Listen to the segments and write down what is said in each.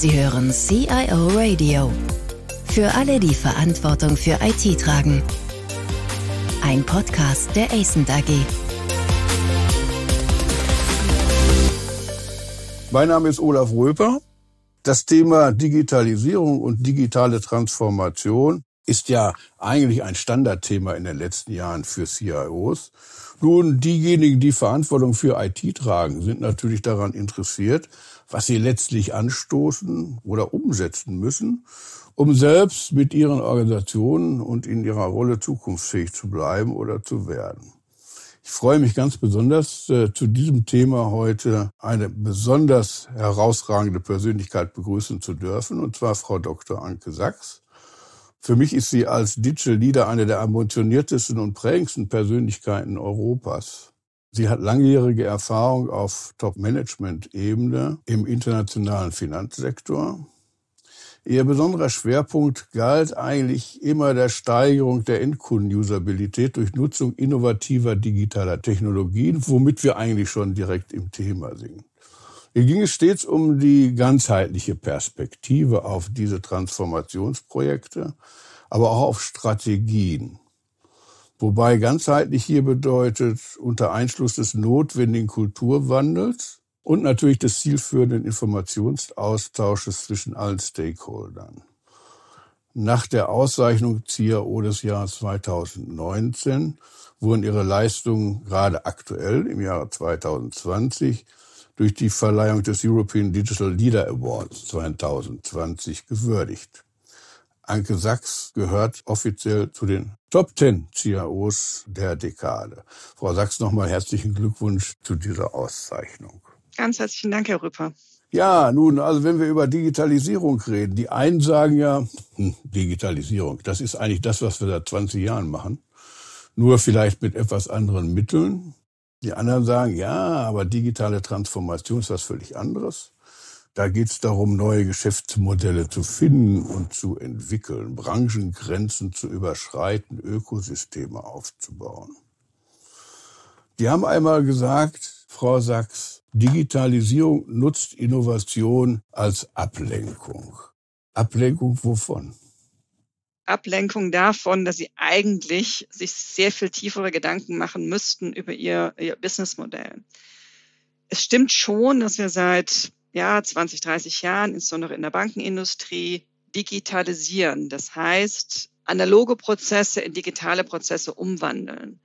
Sie hören CIO Radio. Für alle, die Verantwortung für IT tragen. Ein Podcast der ACENT AG. Mein Name ist Olaf Röper. Das Thema Digitalisierung und digitale Transformation ist ja eigentlich ein Standardthema in den letzten Jahren für CIOs. Nun, diejenigen, die Verantwortung für IT tragen, sind natürlich daran interessiert, was sie letztlich anstoßen oder umsetzen müssen, um selbst mit ihren Organisationen und in ihrer Rolle zukunftsfähig zu bleiben oder zu werden. Ich freue mich ganz besonders, äh, zu diesem Thema heute eine besonders herausragende Persönlichkeit begrüßen zu dürfen, und zwar Frau Dr. Anke Sachs. Für mich ist sie als Digital Leader eine der ambitioniertesten und prägendsten Persönlichkeiten Europas. Sie hat langjährige Erfahrung auf Top-Management-Ebene im internationalen Finanzsektor. Ihr besonderer Schwerpunkt galt eigentlich immer der Steigerung der Endkunden-Usabilität durch Nutzung innovativer digitaler Technologien, womit wir eigentlich schon direkt im Thema sind. Hier ging es stets um die ganzheitliche Perspektive auf diese Transformationsprojekte, aber auch auf Strategien. Wobei ganzheitlich hier bedeutet, unter Einschluss des notwendigen Kulturwandels und natürlich des zielführenden Informationsaustausches zwischen allen Stakeholdern. Nach der Auszeichnung CIO des Jahres 2019 wurden ihre Leistungen gerade aktuell im Jahre 2020 durch die Verleihung des European Digital Leader Awards 2020 gewürdigt. Anke Sachs gehört offiziell zu den Top 10 CIOs der Dekade. Frau Sachs, nochmal herzlichen Glückwunsch zu dieser Auszeichnung. Ganz herzlichen Dank, Herr Rüpper. Ja, nun, also wenn wir über Digitalisierung reden, die einen sagen ja, hm, Digitalisierung, das ist eigentlich das, was wir seit 20 Jahren machen, nur vielleicht mit etwas anderen Mitteln. Die anderen sagen, ja, aber digitale Transformation ist was völlig anderes. Da geht es darum, neue Geschäftsmodelle zu finden und zu entwickeln, Branchengrenzen zu überschreiten, Ökosysteme aufzubauen. Die haben einmal gesagt, Frau Sachs, Digitalisierung nutzt Innovation als Ablenkung. Ablenkung wovon? Ablenkung davon, dass sie eigentlich sich sehr viel tiefere Gedanken machen müssten über ihr, ihr Businessmodell. Es stimmt schon, dass wir seit ja, 20, 30 Jahren, insbesondere in der Bankenindustrie, digitalisieren. Das heißt, analoge Prozesse in digitale Prozesse umwandeln.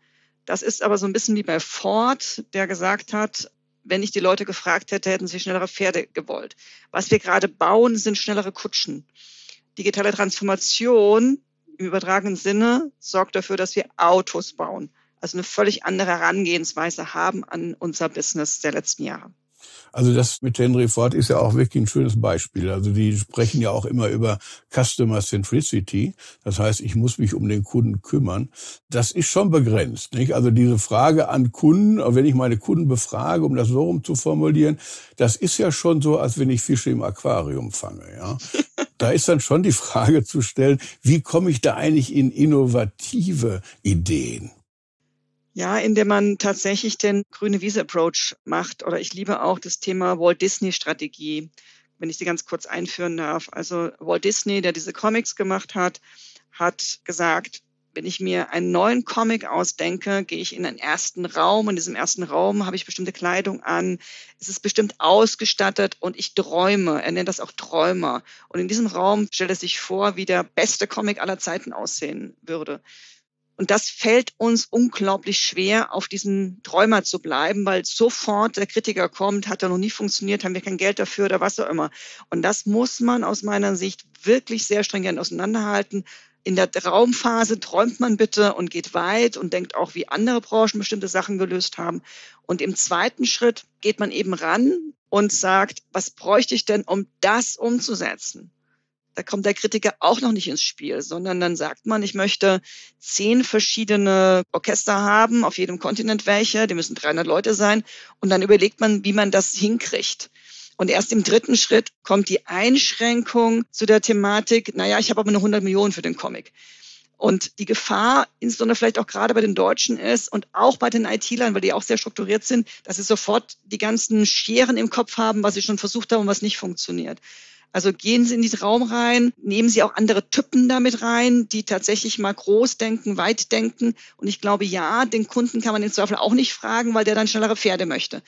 Das ist aber so ein bisschen wie bei Ford, der gesagt hat, wenn ich die Leute gefragt hätte, hätten sie schnellere Pferde gewollt. Was wir gerade bauen, sind schnellere Kutschen. Digitale Transformation im übertragenen Sinne sorgt dafür, dass wir Autos bauen. Also eine völlig andere Herangehensweise haben an unser Business der letzten Jahre. Also das mit Henry Ford ist ja auch wirklich ein schönes Beispiel. Also die sprechen ja auch immer über Customer Centricity. Das heißt, ich muss mich um den Kunden kümmern. Das ist schon begrenzt. Nicht? Also diese Frage an Kunden, wenn ich meine Kunden befrage, um das so rum zu formulieren, das ist ja schon so, als wenn ich Fische im Aquarium fange. Ja? Da ist dann schon die Frage zu stellen, wie komme ich da eigentlich in innovative Ideen? Ja, indem man tatsächlich den grüne Wiese Approach macht. Oder ich liebe auch das Thema Walt Disney Strategie, wenn ich sie ganz kurz einführen darf. Also Walt Disney, der diese Comics gemacht hat, hat gesagt, wenn ich mir einen neuen Comic ausdenke, gehe ich in einen ersten Raum. In diesem ersten Raum habe ich bestimmte Kleidung an. Es ist bestimmt ausgestattet und ich träume. Er nennt das auch Träumer. Und in diesem Raum stellt er sich vor, wie der beste Comic aller Zeiten aussehen würde. Und das fällt uns unglaublich schwer, auf diesem Träumer zu bleiben, weil sofort der Kritiker kommt, hat er noch nie funktioniert, haben wir kein Geld dafür oder was auch immer. Und das muss man aus meiner Sicht wirklich sehr stringent auseinanderhalten. In der Raumphase träumt man bitte und geht weit und denkt auch, wie andere Branchen bestimmte Sachen gelöst haben. Und im zweiten Schritt geht man eben ran und sagt, was bräuchte ich denn, um das umzusetzen? Da kommt der Kritiker auch noch nicht ins Spiel, sondern dann sagt man, ich möchte zehn verschiedene Orchester haben, auf jedem Kontinent welche, die müssen 300 Leute sein, und dann überlegt man, wie man das hinkriegt. Und erst im dritten Schritt kommt die Einschränkung zu der Thematik, naja, ich habe aber nur 100 Millionen für den Comic. Und die Gefahr, insbesondere vielleicht auch gerade bei den Deutschen ist und auch bei den IT-Lern, weil die auch sehr strukturiert sind, dass sie sofort die ganzen Scheren im Kopf haben, was sie schon versucht haben und was nicht funktioniert. Also gehen Sie in den Raum rein, nehmen Sie auch andere Typen damit rein, die tatsächlich mal groß denken, weit denken. Und ich glaube, ja, den Kunden kann man im Zweifel auch nicht fragen, weil der dann schnellere Pferde möchte.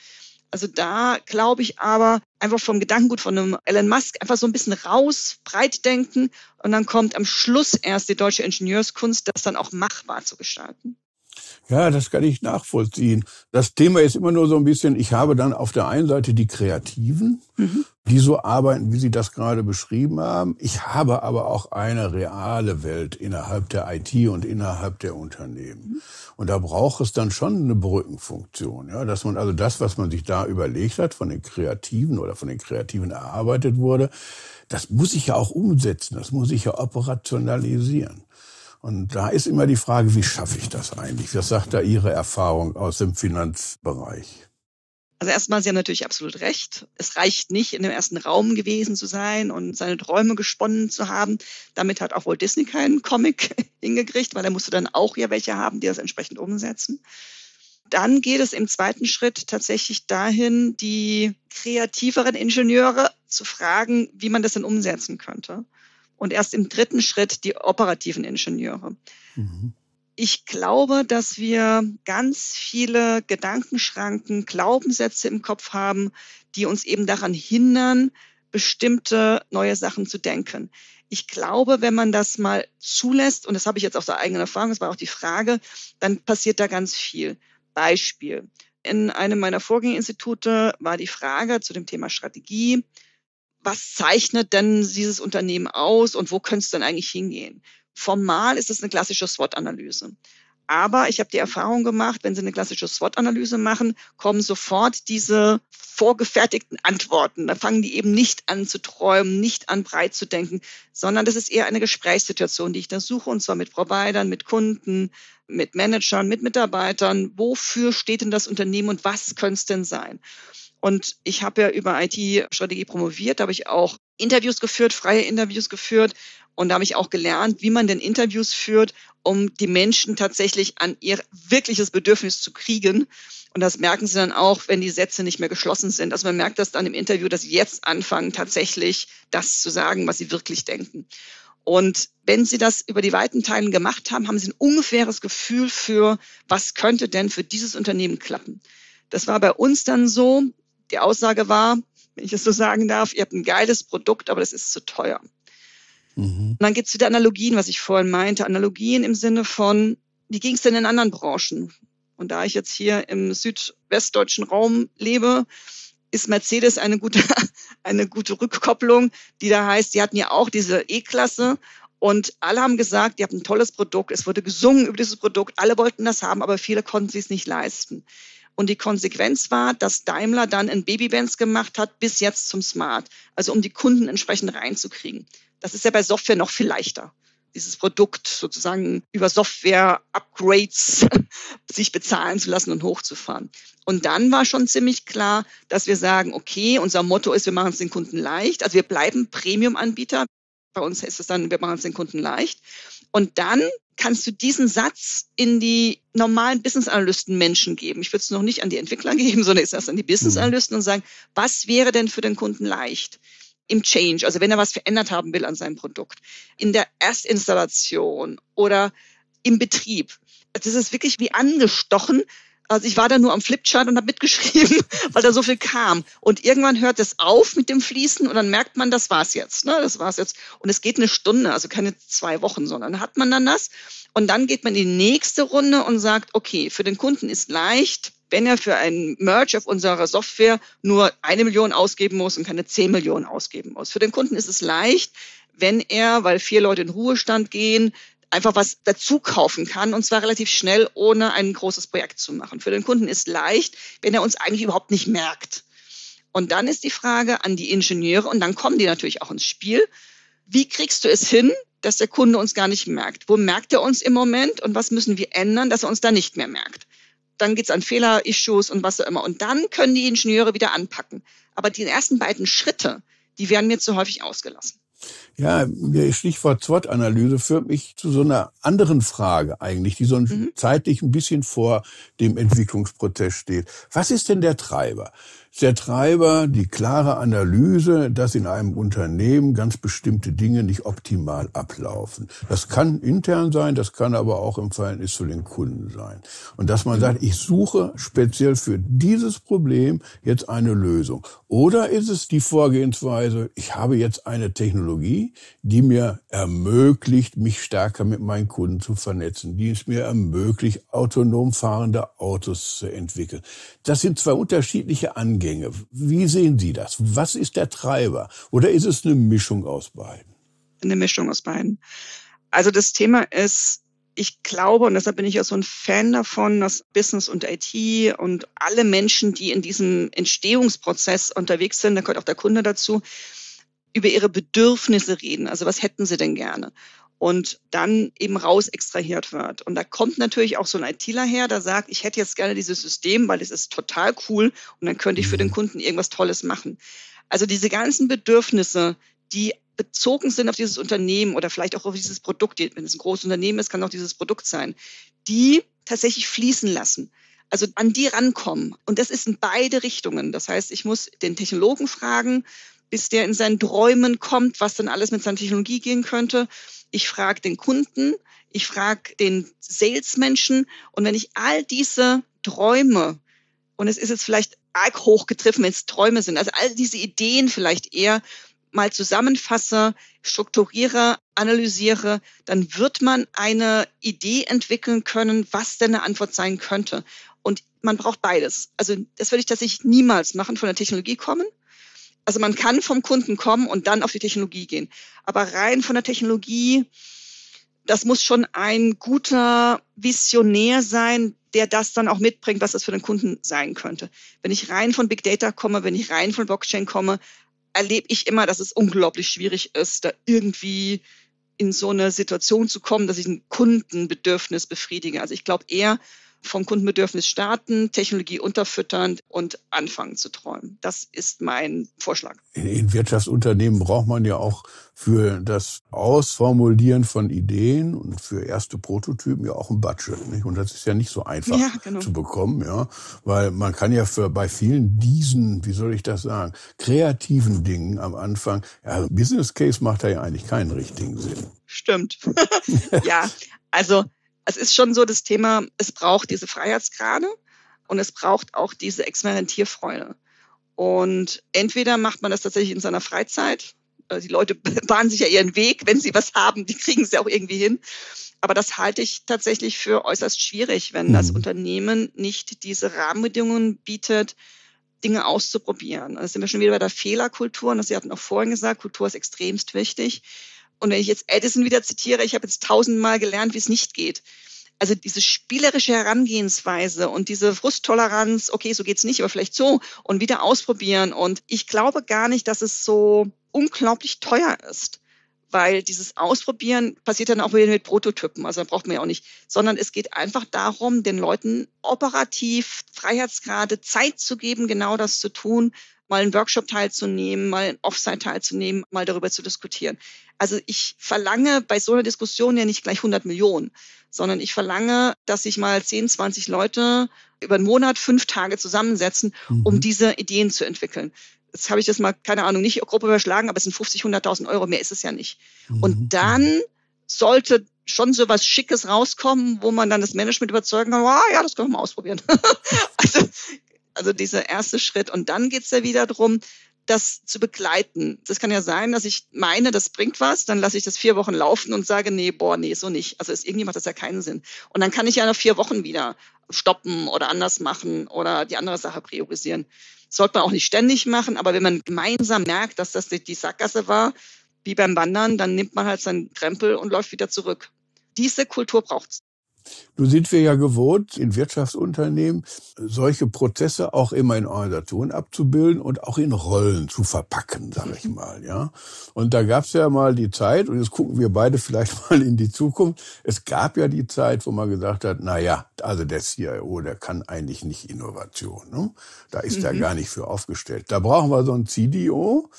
Also da glaube ich aber einfach vom Gedankengut von einem Elon Musk einfach so ein bisschen raus, breit denken und dann kommt am Schluss erst die deutsche Ingenieurskunst, das dann auch machbar zu gestalten. Ja, das kann ich nachvollziehen. Das Thema ist immer nur so ein bisschen, ich habe dann auf der einen Seite die Kreativen, mhm. die so arbeiten, wie Sie das gerade beschrieben haben. Ich habe aber auch eine reale Welt innerhalb der IT und innerhalb der Unternehmen. Mhm. Und da braucht es dann schon eine Brückenfunktion, ja, dass man also das, was man sich da überlegt hat, von den Kreativen oder von den Kreativen erarbeitet wurde, das muss ich ja auch umsetzen, das muss ich ja operationalisieren. Und da ist immer die Frage, wie schaffe ich das eigentlich? Was sagt da Ihre Erfahrung aus dem Finanzbereich? Also erstmal, Sie haben natürlich absolut recht. Es reicht nicht, in dem ersten Raum gewesen zu sein und seine Träume gesponnen zu haben. Damit hat auch Walt Disney keinen Comic hingekriegt, weil er musste dann auch ja welche haben, die das entsprechend umsetzen. Dann geht es im zweiten Schritt tatsächlich dahin, die kreativeren Ingenieure zu fragen, wie man das denn umsetzen könnte und erst im dritten Schritt die operativen Ingenieure. Mhm. Ich glaube, dass wir ganz viele Gedankenschranken, Glaubenssätze im Kopf haben, die uns eben daran hindern, bestimmte neue Sachen zu denken. Ich glaube, wenn man das mal zulässt, und das habe ich jetzt aus der eigenen Erfahrung, das war auch die Frage, dann passiert da ganz viel. Beispiel. In einem meiner Vorgängerinstitute war die Frage zu dem Thema Strategie, was zeichnet denn dieses Unternehmen aus und wo könnte es denn eigentlich hingehen? Formal ist es eine klassische SWOT-Analyse. Aber ich habe die Erfahrung gemacht, wenn Sie eine klassische SWOT-Analyse machen, kommen sofort diese vorgefertigten Antworten. Da fangen die eben nicht an zu träumen, nicht an breit zu denken, sondern das ist eher eine Gesprächssituation, die ich da suche, und zwar mit Providern, mit Kunden, mit Managern, mit Mitarbeitern. Wofür steht denn das Unternehmen und was könnte es denn sein? Und ich habe ja über IT-Strategie promoviert, da habe ich auch Interviews geführt, freie Interviews geführt. Und da habe ich auch gelernt, wie man denn Interviews führt, um die Menschen tatsächlich an ihr wirkliches Bedürfnis zu kriegen. Und das merken sie dann auch, wenn die Sätze nicht mehr geschlossen sind. Also man merkt das dann im Interview, dass sie jetzt anfangen, tatsächlich das zu sagen, was sie wirklich denken. Und wenn Sie das über die weiten Teilen gemacht haben, haben Sie ein ungefähres Gefühl für, was könnte denn für dieses Unternehmen klappen. Das war bei uns dann so, die Aussage war, wenn ich es so sagen darf, ihr habt ein geiles Produkt, aber das ist zu teuer. Mhm. Und dann gibt es wieder Analogien, was ich vorhin meinte. Analogien im Sinne von, wie ging es denn in anderen Branchen? Und da ich jetzt hier im südwestdeutschen Raum lebe, ist Mercedes eine gute, eine gute Rückkopplung, die da heißt, die hatten ja auch diese E-Klasse und alle haben gesagt, ihr habt ein tolles Produkt, es wurde gesungen über dieses Produkt, alle wollten das haben, aber viele konnten sich es nicht leisten. Und die Konsequenz war, dass Daimler dann ein Babybands gemacht hat, bis jetzt zum Smart. Also um die Kunden entsprechend reinzukriegen. Das ist ja bei Software noch viel leichter dieses Produkt sozusagen über Software-Upgrades sich bezahlen zu lassen und hochzufahren. Und dann war schon ziemlich klar, dass wir sagen, okay, unser Motto ist, wir machen es den Kunden leicht. Also wir bleiben Premium-Anbieter. Bei uns ist es dann, wir machen es den Kunden leicht. Und dann kannst du diesen Satz in die normalen Business-Analysten Menschen geben. Ich würde es noch nicht an die Entwickler geben, sondern ist erst an die Business-Analysten und sagen, was wäre denn für den Kunden leicht? Im Change, also wenn er was verändert haben will an seinem Produkt, in der Erstinstallation oder im Betrieb. Das ist wirklich wie angestochen, also ich war da nur am Flipchart und habe mitgeschrieben, weil da so viel kam. Und irgendwann hört es auf mit dem Fließen und dann merkt man, das war's jetzt. Ne? Das war's jetzt. Und es geht eine Stunde, also keine zwei Wochen, sondern hat man dann das. Und dann geht man in die nächste Runde und sagt, okay, für den Kunden ist leicht, wenn er für einen Merge auf unserer Software nur eine Million ausgeben muss und keine zehn Millionen ausgeben muss. Für den Kunden ist es leicht, wenn er, weil vier Leute in Ruhestand gehen, einfach was dazu kaufen kann und zwar relativ schnell, ohne ein großes Projekt zu machen. Für den Kunden ist leicht, wenn er uns eigentlich überhaupt nicht merkt. Und dann ist die Frage an die Ingenieure und dann kommen die natürlich auch ins Spiel. Wie kriegst du es hin, dass der Kunde uns gar nicht merkt? Wo merkt er uns im Moment und was müssen wir ändern, dass er uns da nicht mehr merkt? Dann geht's an Fehler-Issues und was auch immer. Und dann können die Ingenieure wieder anpacken. Aber die ersten beiden Schritte, die werden mir zu häufig ausgelassen. Ja, Stichwort SWOT-Analyse führt mich zu so einer anderen Frage eigentlich, die so mhm. zeitlich ein bisschen vor dem Entwicklungsprozess steht. Was ist denn der Treiber? Der Treiber die klare Analyse, dass in einem Unternehmen ganz bestimmte Dinge nicht optimal ablaufen. Das kann intern sein, das kann aber auch im Verhältnis zu den Kunden sein. Und dass man sagt, ich suche speziell für dieses Problem jetzt eine Lösung. Oder ist es die Vorgehensweise, ich habe jetzt eine Technologie, die mir ermöglicht, mich stärker mit meinen Kunden zu vernetzen, die es mir ermöglicht, autonom fahrende Autos zu entwickeln. Das sind zwei unterschiedliche Angänge. Wie sehen Sie das? Was ist der Treiber? Oder ist es eine Mischung aus beiden? Eine Mischung aus beiden. Also das Thema ist, ich glaube, und deshalb bin ich ja so ein Fan davon, dass Business und IT und alle Menschen, die in diesem Entstehungsprozess unterwegs sind, da gehört auch der Kunde dazu, über ihre Bedürfnisse reden. Also was hätten sie denn gerne? Und dann eben raus extrahiert wird. Und da kommt natürlich auch so ein ITler her, der sagt, ich hätte jetzt gerne dieses System, weil es ist total cool und dann könnte ich für den mhm. Kunden irgendwas Tolles machen. Also diese ganzen Bedürfnisse, die bezogen sind auf dieses Unternehmen oder vielleicht auch auf dieses Produkt, wenn es ein großes Unternehmen ist, kann auch dieses Produkt sein, die tatsächlich fließen lassen. Also an die rankommen. Und das ist in beide Richtungen. Das heißt, ich muss den Technologen fragen, bis der in seinen Träumen kommt, was dann alles mit seiner Technologie gehen könnte. Ich frage den Kunden, ich frage den Salesmenschen und wenn ich all diese Träume, und es ist jetzt vielleicht arg hochgetriffen, wenn es Träume sind, also all diese Ideen vielleicht eher mal zusammenfasse, strukturiere, analysiere, dann wird man eine Idee entwickeln können, was denn eine Antwort sein könnte. Und man braucht beides. Also das würde ich tatsächlich niemals machen, von der Technologie kommen also man kann vom Kunden kommen und dann auf die Technologie gehen. Aber rein von der Technologie, das muss schon ein guter Visionär sein, der das dann auch mitbringt, was das für den Kunden sein könnte. Wenn ich rein von Big Data komme, wenn ich rein von Blockchain komme, erlebe ich immer, dass es unglaublich schwierig ist, da irgendwie in so eine Situation zu kommen, dass ich ein Kundenbedürfnis befriedige. Also ich glaube eher, vom Kundenbedürfnis starten, Technologie unterfüttern und anfangen zu träumen. Das ist mein Vorschlag. In Wirtschaftsunternehmen braucht man ja auch für das Ausformulieren von Ideen und für erste Prototypen ja auch ein Budget. Nicht? Und das ist ja nicht so einfach ja, genau. zu bekommen, ja, weil man kann ja für bei vielen diesen, wie soll ich das sagen, kreativen Dingen am Anfang, ja, Business Case macht da ja eigentlich keinen richtigen Sinn. Stimmt. ja, also es ist schon so das Thema, es braucht diese Freiheitsgrade und es braucht auch diese Experimentierfreude. Und entweder macht man das tatsächlich in seiner Freizeit. Äh, die Leute bahnen sich ja ihren Weg, wenn sie was haben, die kriegen es ja auch irgendwie hin. Aber das halte ich tatsächlich für äußerst schwierig, wenn das mhm. Unternehmen nicht diese Rahmenbedingungen bietet, Dinge auszuprobieren. Da sind wir schon wieder bei der Fehlerkultur. Und das Sie hatten auch vorhin gesagt, Kultur ist extremst wichtig. Und wenn ich jetzt Edison wieder zitiere, ich habe jetzt tausendmal gelernt, wie es nicht geht. Also diese spielerische Herangehensweise und diese Frusttoleranz, okay, so geht's nicht, aber vielleicht so und wieder ausprobieren. Und ich glaube gar nicht, dass es so unglaublich teuer ist, weil dieses Ausprobieren passiert dann auch wieder mit Prototypen, also braucht man ja auch nicht, sondern es geht einfach darum, den Leuten operativ Freiheitsgrade Zeit zu geben, genau das zu tun, mal einen Workshop teilzunehmen, mal ein Offsite teilzunehmen, mal darüber zu diskutieren. Also ich verlange bei so einer Diskussion ja nicht gleich 100 Millionen, sondern ich verlange, dass sich mal 10, 20 Leute über einen Monat, fünf Tage zusammensetzen, mhm. um diese Ideen zu entwickeln. Jetzt habe ich das mal, keine Ahnung, nicht grob überschlagen, aber es sind 50, 100.000 Euro, mehr ist es ja nicht. Mhm. Und dann sollte schon so was Schickes rauskommen, wo man dann das Management überzeugen kann, oh, ja, das können wir mal ausprobieren. also also dieser erste Schritt. Und dann geht's ja wieder drum, das zu begleiten. Das kann ja sein, dass ich meine, das bringt was, dann lasse ich das vier Wochen laufen und sage, nee, boah, nee, so nicht. Also ist irgendwie macht das ja keinen Sinn. Und dann kann ich ja nach vier Wochen wieder stoppen oder anders machen oder die andere Sache priorisieren. Das sollte man auch nicht ständig machen, aber wenn man gemeinsam merkt, dass das die Sackgasse war, wie beim Wandern, dann nimmt man halt seinen Krempel und läuft wieder zurück. Diese Kultur braucht's. Nun sind wir ja gewohnt, in Wirtschaftsunternehmen solche Prozesse auch immer in Organisation abzubilden und auch in Rollen zu verpacken, sage ich mal. Ja. Und da gab es ja mal die Zeit, und jetzt gucken wir beide vielleicht mal in die Zukunft. Es gab ja die Zeit, wo man gesagt hat, na ja, also der CIO, der kann eigentlich nicht Innovation. Ne? Da ist mhm. er gar nicht für aufgestellt. Da brauchen wir so einen CDO,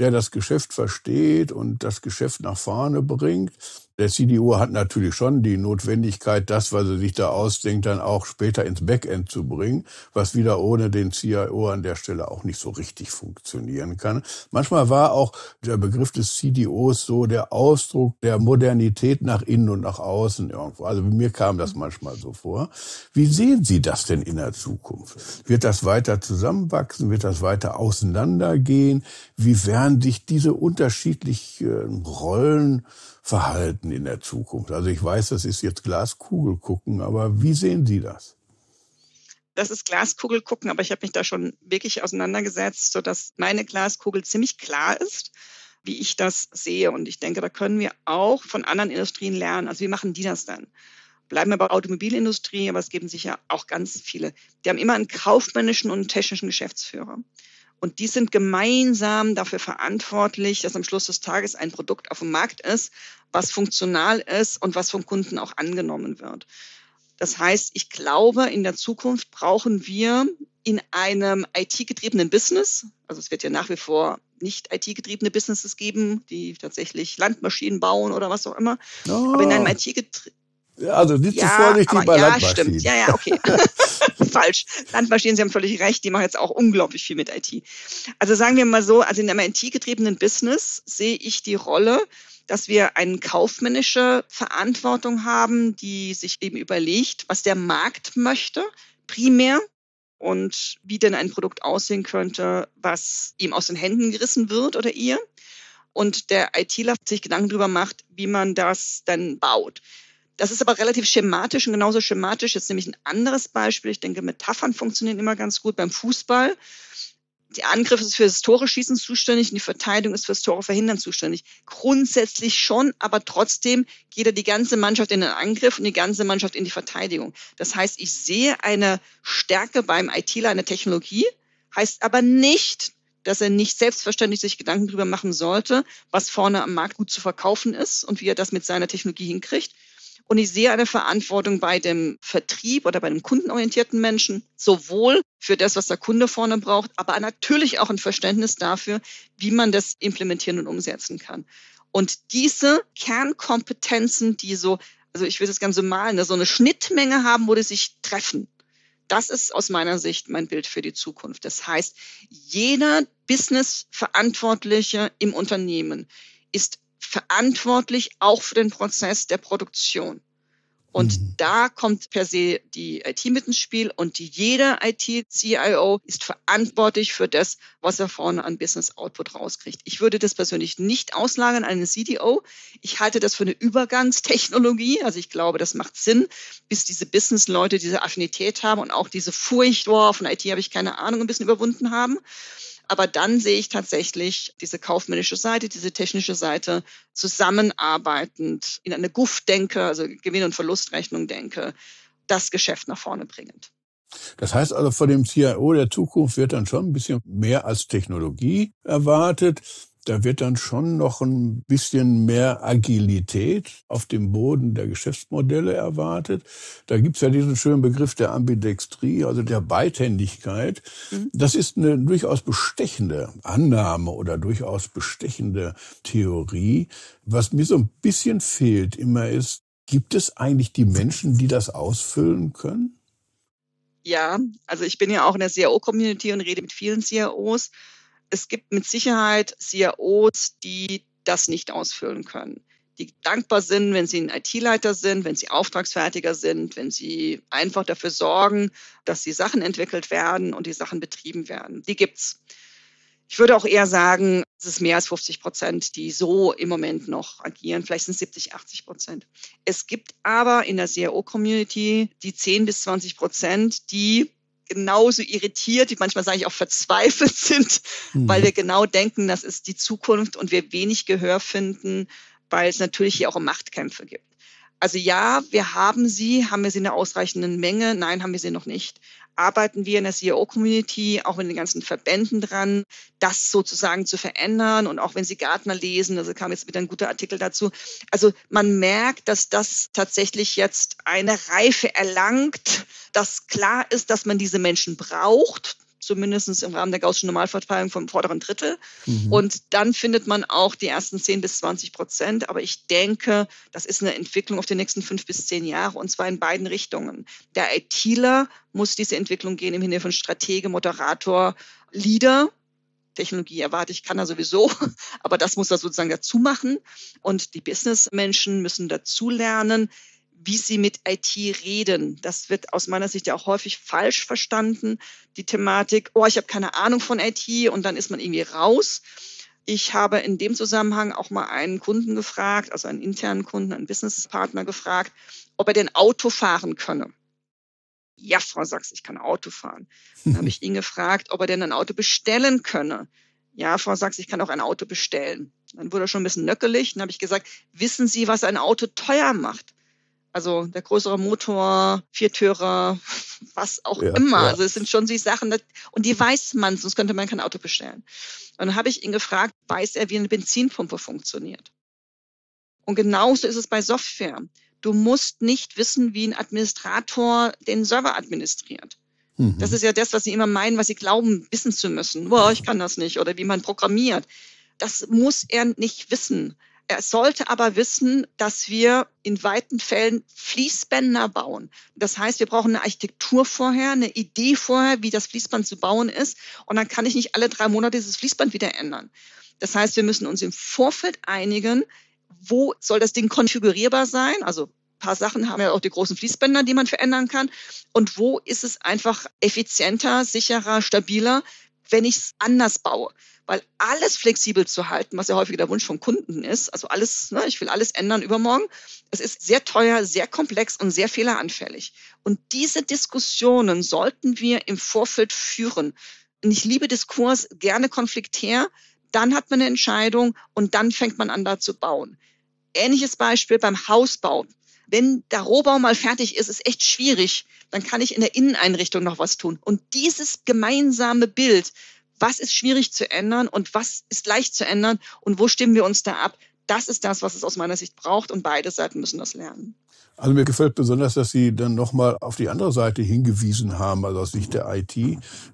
der das Geschäft versteht und das Geschäft nach vorne bringt Der CDO hat natürlich schon die Notwendigkeit, das, was er sich da ausdenkt, dann auch später ins Backend zu bringen, was wieder ohne den CIO an der Stelle auch nicht so richtig funktionieren kann. Manchmal war auch der Begriff des CDOs so der Ausdruck der Modernität nach innen und nach außen irgendwo. Also mir kam das manchmal so vor. Wie sehen Sie das denn in der Zukunft? Wird das weiter zusammenwachsen? Wird das weiter auseinandergehen? Wie werden sich diese unterschiedlichen Rollen verhalten in der Zukunft? Also ich weiß, das ist jetzt Glaskugel gucken, aber wie sehen Sie das? Das ist Glaskugel gucken, aber ich habe mich da schon wirklich auseinandergesetzt, sodass meine Glaskugel ziemlich klar ist, wie ich das sehe. Und ich denke, da können wir auch von anderen Industrien lernen. Also wie machen die das dann? Bleiben wir bei der Automobilindustrie, aber es geben sich ja auch ganz viele. Die haben immer einen kaufmännischen und technischen Geschäftsführer. Und die sind gemeinsam dafür verantwortlich, dass am Schluss des Tages ein Produkt auf dem Markt ist, was funktional ist und was vom Kunden auch angenommen wird. Das heißt, ich glaube, in der Zukunft brauchen wir in einem IT-getriebenen Business, also es wird ja nach wie vor nicht IT-getriebene Businesses geben, die tatsächlich Landmaschinen bauen oder was auch immer, oh. aber in einem IT-getriebenen also nicht ja, zu vorsichtig bei ja, Landmaschinen. Stimmt. Ja, ja, okay. Falsch. Landmaschinen, Sie haben völlig recht, die machen jetzt auch unglaublich viel mit IT. Also sagen wir mal so, also in einem IT-getriebenen Business sehe ich die Rolle, dass wir eine kaufmännische Verantwortung haben, die sich eben überlegt, was der Markt möchte, primär, und wie denn ein Produkt aussehen könnte, was ihm aus den Händen gerissen wird oder ihr. Und der ITler sich Gedanken darüber macht, wie man das dann baut. Das ist aber relativ schematisch und genauso schematisch ist nämlich ein anderes Beispiel. Ich denke, Metaphern funktionieren immer ganz gut beim Fußball. Der Angriff ist für das Tore schießen zuständig und die Verteidigung ist für das Tore verhindern zuständig. Grundsätzlich schon, aber trotzdem geht er die ganze Mannschaft in den Angriff und die ganze Mannschaft in die Verteidigung. Das heißt, ich sehe eine Stärke beim ITler, eine Technologie, heißt aber nicht, dass er nicht selbstverständlich sich Gedanken darüber machen sollte, was vorne am Markt gut zu verkaufen ist und wie er das mit seiner Technologie hinkriegt, und ich sehe eine Verantwortung bei dem Vertrieb oder bei dem kundenorientierten Menschen, sowohl für das, was der Kunde vorne braucht, aber natürlich auch ein Verständnis dafür, wie man das implementieren und umsetzen kann. Und diese Kernkompetenzen, die so, also ich will das Ganze malen, so eine Schnittmenge haben, wo die sich treffen. Das ist aus meiner Sicht mein Bild für die Zukunft. Das heißt, jeder Business-Verantwortliche im Unternehmen ist verantwortlich auch für den Prozess der Produktion. Und mhm. da kommt per se die IT mit ins Spiel und jeder IT-CIO ist verantwortlich für das, was er vorne an Business Output rauskriegt. Ich würde das persönlich nicht auslagern an einen CDO. Ich halte das für eine Übergangstechnologie. Also ich glaube, das macht Sinn, bis diese Business-Leute diese Affinität haben und auch diese Furcht, boah, von IT habe ich keine Ahnung, ein bisschen überwunden haben. Aber dann sehe ich tatsächlich diese kaufmännische Seite, diese technische Seite zusammenarbeitend in eine GUF-Denke, also Gewinn- und Verlustrechnung denke, das Geschäft nach vorne bringend. Das heißt also, von dem CIO der Zukunft wird dann schon ein bisschen mehr als Technologie erwartet da wird dann schon noch ein bisschen mehr Agilität auf dem Boden der Geschäftsmodelle erwartet. Da gibt's ja diesen schönen Begriff der Ambidextrie, also der Beidhändigkeit. Mhm. Das ist eine durchaus bestechende Annahme oder durchaus bestechende Theorie. Was mir so ein bisschen fehlt immer ist, gibt es eigentlich die Menschen, die das ausfüllen können? Ja, also ich bin ja auch in der CAO-Community und rede mit vielen CAOs es gibt mit Sicherheit CIOs, die das nicht ausfüllen können. Die dankbar sind, wenn sie ein IT-Leiter sind, wenn sie Auftragsfertiger sind, wenn sie einfach dafür sorgen, dass die Sachen entwickelt werden und die Sachen betrieben werden. Die gibt's. Ich würde auch eher sagen, es ist mehr als 50 Prozent, die so im Moment noch agieren. Vielleicht sind es 70, 80 Prozent. Es gibt aber in der CIO-Community die 10 bis 20 Prozent, die genauso irritiert, wie manchmal sage ich auch verzweifelt sind, mhm. weil wir genau denken, das ist die Zukunft und wir wenig Gehör finden, weil es natürlich hier auch Machtkämpfe gibt. Also ja, wir haben sie, haben wir sie in einer ausreichenden Menge? Nein, haben wir sie noch nicht. Arbeiten wir in der CEO-Community, auch in den ganzen Verbänden dran, das sozusagen zu verändern und auch wenn Sie Gartner lesen, also kam jetzt wieder ein guter Artikel dazu. Also man merkt, dass das tatsächlich jetzt eine Reife erlangt, dass klar ist, dass man diese Menschen braucht, zumindest im Rahmen der Gaußschen Normalverteilung vom vorderen Drittel. Mhm. Und dann findet man auch die ersten 10 bis 20 Prozent. Aber ich denke, das ist eine Entwicklung auf die nächsten fünf bis zehn Jahre und zwar in beiden Richtungen. Der ITler muss diese Entwicklung gehen im Sinne von Stratege, Moderator, Leader. Technologie erwarte ich, kann er sowieso, aber das muss er sozusagen dazu machen. Und die Businessmenschen müssen dazu lernen, wie sie mit IT reden. Das wird aus meiner Sicht ja auch häufig falsch verstanden. Die Thematik, oh, ich habe keine Ahnung von IT und dann ist man irgendwie raus. Ich habe in dem Zusammenhang auch mal einen Kunden gefragt, also einen internen Kunden, einen Businesspartner gefragt, ob er denn Auto fahren könne. Ja, Frau Sachs, ich kann Auto fahren. Dann habe ich ihn gefragt, ob er denn ein Auto bestellen könne. Ja, Frau Sachs, ich kann auch ein Auto bestellen. Dann wurde er schon ein bisschen nöckelig. Dann habe ich gesagt, wissen Sie, was ein Auto teuer macht? Also der größere Motor, Viertürer, was auch ja, immer. Ja. Also es sind schon die Sachen, und die weiß man, sonst könnte man kein Auto bestellen. Und dann habe ich ihn gefragt, weiß er, wie eine Benzinpumpe funktioniert? Und genauso ist es bei Software. Du musst nicht wissen, wie ein Administrator den Server administriert. Mhm. Das ist ja das, was sie immer meinen, was sie glauben, wissen zu müssen. Boah, ich kann das nicht. Oder wie man programmiert. Das muss er nicht wissen. Er sollte aber wissen, dass wir in weiten Fällen Fließbänder bauen. Das heißt, wir brauchen eine Architektur vorher, eine Idee vorher, wie das Fließband zu bauen ist. Und dann kann ich nicht alle drei Monate dieses Fließband wieder ändern. Das heißt, wir müssen uns im Vorfeld einigen, wo soll das Ding konfigurierbar sein? Also ein paar Sachen haben ja auch die großen Fließbänder, die man verändern kann. Und wo ist es einfach effizienter, sicherer, stabiler, wenn ich es anders baue? Weil alles flexibel zu halten, was ja häufig der Wunsch von Kunden ist, also alles, ne, ich will alles ändern übermorgen, es ist sehr teuer, sehr komplex und sehr fehleranfällig. Und diese Diskussionen sollten wir im Vorfeld führen. Und ich liebe Diskurs, gerne konfliktär, dann hat man eine Entscheidung und dann fängt man an, da zu bauen. Ähnliches Beispiel beim Hausbau. Wenn der Rohbau mal fertig ist, ist echt schwierig. Dann kann ich in der Inneneinrichtung noch was tun. Und dieses gemeinsame Bild was ist schwierig zu ändern und was ist leicht zu ändern und wo stimmen wir uns da ab. Das ist das, was es aus meiner Sicht braucht und beide Seiten müssen das lernen. Also mir gefällt besonders, dass Sie dann nochmal auf die andere Seite hingewiesen haben, also aus Sicht der IT,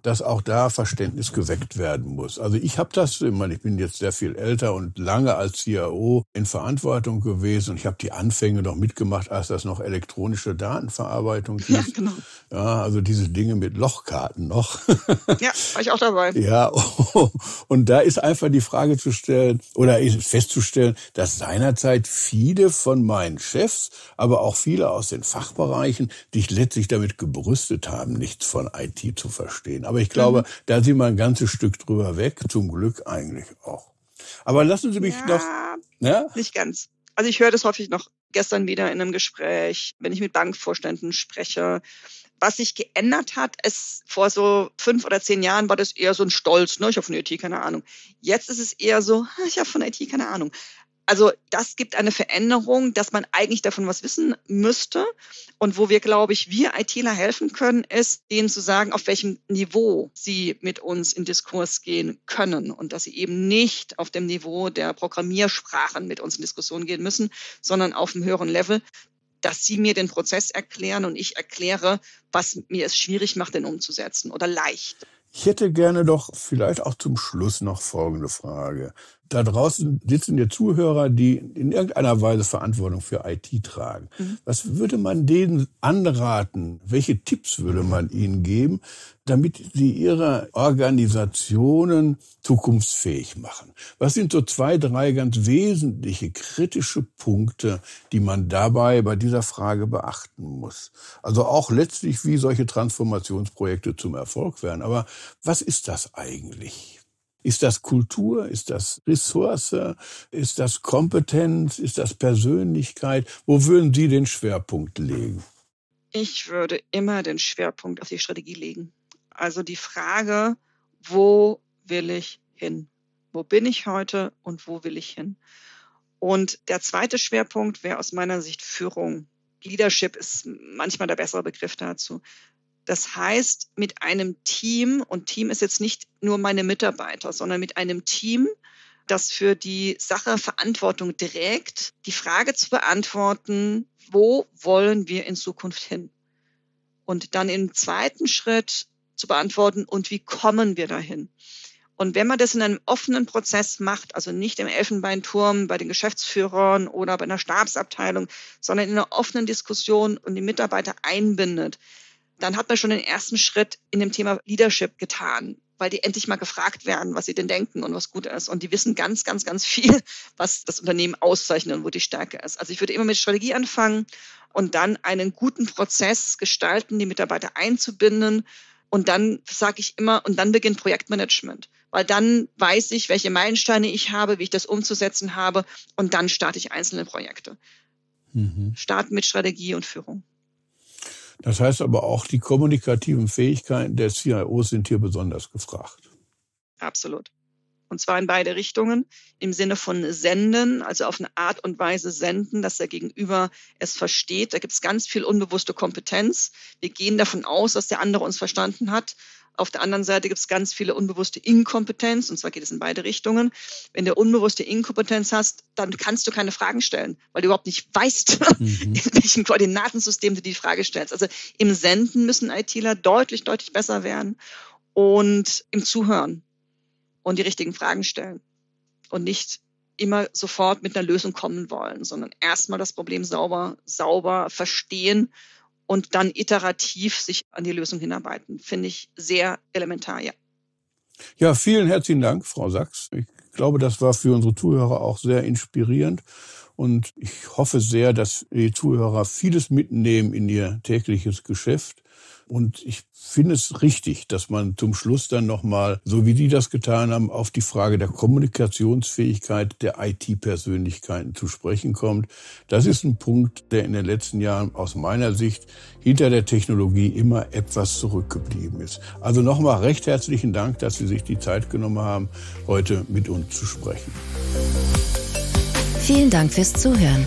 dass auch da Verständnis geweckt werden muss. Also ich habe das, ich, meine, ich bin jetzt sehr viel älter und lange als CIO in Verantwortung gewesen und ich habe die Anfänge noch mitgemacht, als das noch elektronische Datenverarbeitung hieß. Ja, genau. Ja, also diese Dinge mit Lochkarten noch. Ja, war ich auch dabei. Ja, und da ist einfach die Frage zu stellen oder festzustellen, dass seinerzeit viele von meinen Chefs, aber auch viele aus den Fachbereichen dich letztlich damit gebrüstet haben, nichts von IT zu verstehen. Aber ich glaube, mhm. da sind wir ein ganzes Stück drüber weg, zum Glück eigentlich auch. Aber lassen Sie mich ja, noch. Ja? Nicht ganz. Also ich höre das häufig noch gestern wieder in einem Gespräch, wenn ich mit Bankvorständen spreche. Was sich geändert hat, ist vor so fünf oder zehn Jahren war das eher so ein Stolz, ne? Ich habe von IT keine Ahnung. Jetzt ist es eher so, ich habe von IT keine Ahnung. Also das gibt eine Veränderung, dass man eigentlich davon was wissen müsste. Und wo wir, glaube ich, wir ITler helfen können, ist, denen zu sagen, auf welchem Niveau sie mit uns in Diskurs gehen können und dass sie eben nicht auf dem Niveau der Programmiersprachen mit uns in Diskussion gehen müssen, sondern auf einem höheren Level, dass sie mir den Prozess erklären und ich erkläre, was mir es schwierig macht, den umzusetzen oder leicht. Ich hätte gerne doch vielleicht auch zum Schluss noch folgende Frage da draußen sitzen ja Zuhörer, die in irgendeiner Weise Verantwortung für IT tragen. Mhm. Was würde man denen anraten? Welche Tipps würde man ihnen geben, damit sie ihre Organisationen zukunftsfähig machen? Was sind so zwei, drei ganz wesentliche kritische Punkte, die man dabei bei dieser Frage beachten muss? Also auch letztlich, wie solche Transformationsprojekte zum Erfolg werden. Aber was ist das eigentlich? Ist das Kultur? Ist das Ressource? Ist das Kompetenz? Ist das Persönlichkeit? Wo würden Sie den Schwerpunkt legen? Ich würde immer den Schwerpunkt auf die Strategie legen. Also die Frage, wo will ich hin? Wo bin ich heute und wo will ich hin? Und der zweite Schwerpunkt wäre aus meiner Sicht Führung. Leadership ist manchmal der bessere Begriff dazu. Das heißt, mit einem Team, und Team ist jetzt nicht nur meine Mitarbeiter, sondern mit einem Team, das für die Sache Verantwortung trägt, die Frage zu beantworten, wo wollen wir in Zukunft hin? Und dann im zweiten Schritt zu beantworten und wie kommen wir dahin. Und wenn man das in einem offenen Prozess macht, also nicht im Elfenbeinturm bei den Geschäftsführern oder bei einer Stabsabteilung, sondern in einer offenen Diskussion und die Mitarbeiter einbindet, dann hat man schon den ersten Schritt in dem Thema Leadership getan, weil die endlich mal gefragt werden, was sie denn denken und was gut ist. Und die wissen ganz, ganz, ganz viel, was das Unternehmen auszeichnet und wo die Stärke ist. Also ich würde immer mit Strategie anfangen und dann einen guten Prozess gestalten, die Mitarbeiter einzubinden. Und dann sage ich immer, und dann beginnt Projektmanagement weil dann weiß ich, welche Meilensteine ich habe, wie ich das umzusetzen habe und dann starte ich einzelne Projekte. Mhm. Starten mit Strategie und Führung. Das heißt aber auch, die kommunikativen Fähigkeiten der CIOs sind hier besonders gefragt. Absolut. Und zwar in beide Richtungen. Im Sinne von senden, also auf eine Art und Weise senden, dass der Gegenüber es versteht. Da gibt es ganz viel unbewusste Kompetenz. Wir gehen davon aus, dass der andere uns verstanden hat. Auf der anderen Seite gibt es ganz viele unbewusste Inkompetenz, und zwar geht es in beide Richtungen. Wenn du unbewusste Inkompetenz hast, dann kannst du keine Fragen stellen, weil du überhaupt nicht weißt, mhm. in welchem Koordinatensystem du die Frage stellst. Also im Senden müssen ITler deutlich, deutlich besser werden und im Zuhören und die richtigen Fragen stellen und nicht immer sofort mit einer Lösung kommen wollen, sondern erstmal das Problem sauber, sauber verstehen und dann iterativ sich an die Lösung hinarbeiten. Finde ich sehr elementar, ja. Ja, vielen herzlichen Dank, Frau Sachs. Ich glaube, das war für unsere Zuhörer auch sehr inspirierend. Und ich hoffe sehr, dass die Zuhörer vieles mitnehmen in ihr tägliches Geschäft und ich finde es richtig, dass man zum Schluss dann nochmal, so wie die das getan haben, auf die Frage der Kommunikationsfähigkeit der IT-Persönlichkeiten zu sprechen kommt. Das ist ein Punkt, der in den letzten Jahren aus meiner Sicht hinter der Technologie immer etwas zurückgeblieben ist. Also nochmal recht herzlichen Dank, dass Sie sich die Zeit genommen haben, heute mit uns zu sprechen. Vielen Dank fürs Zuhören.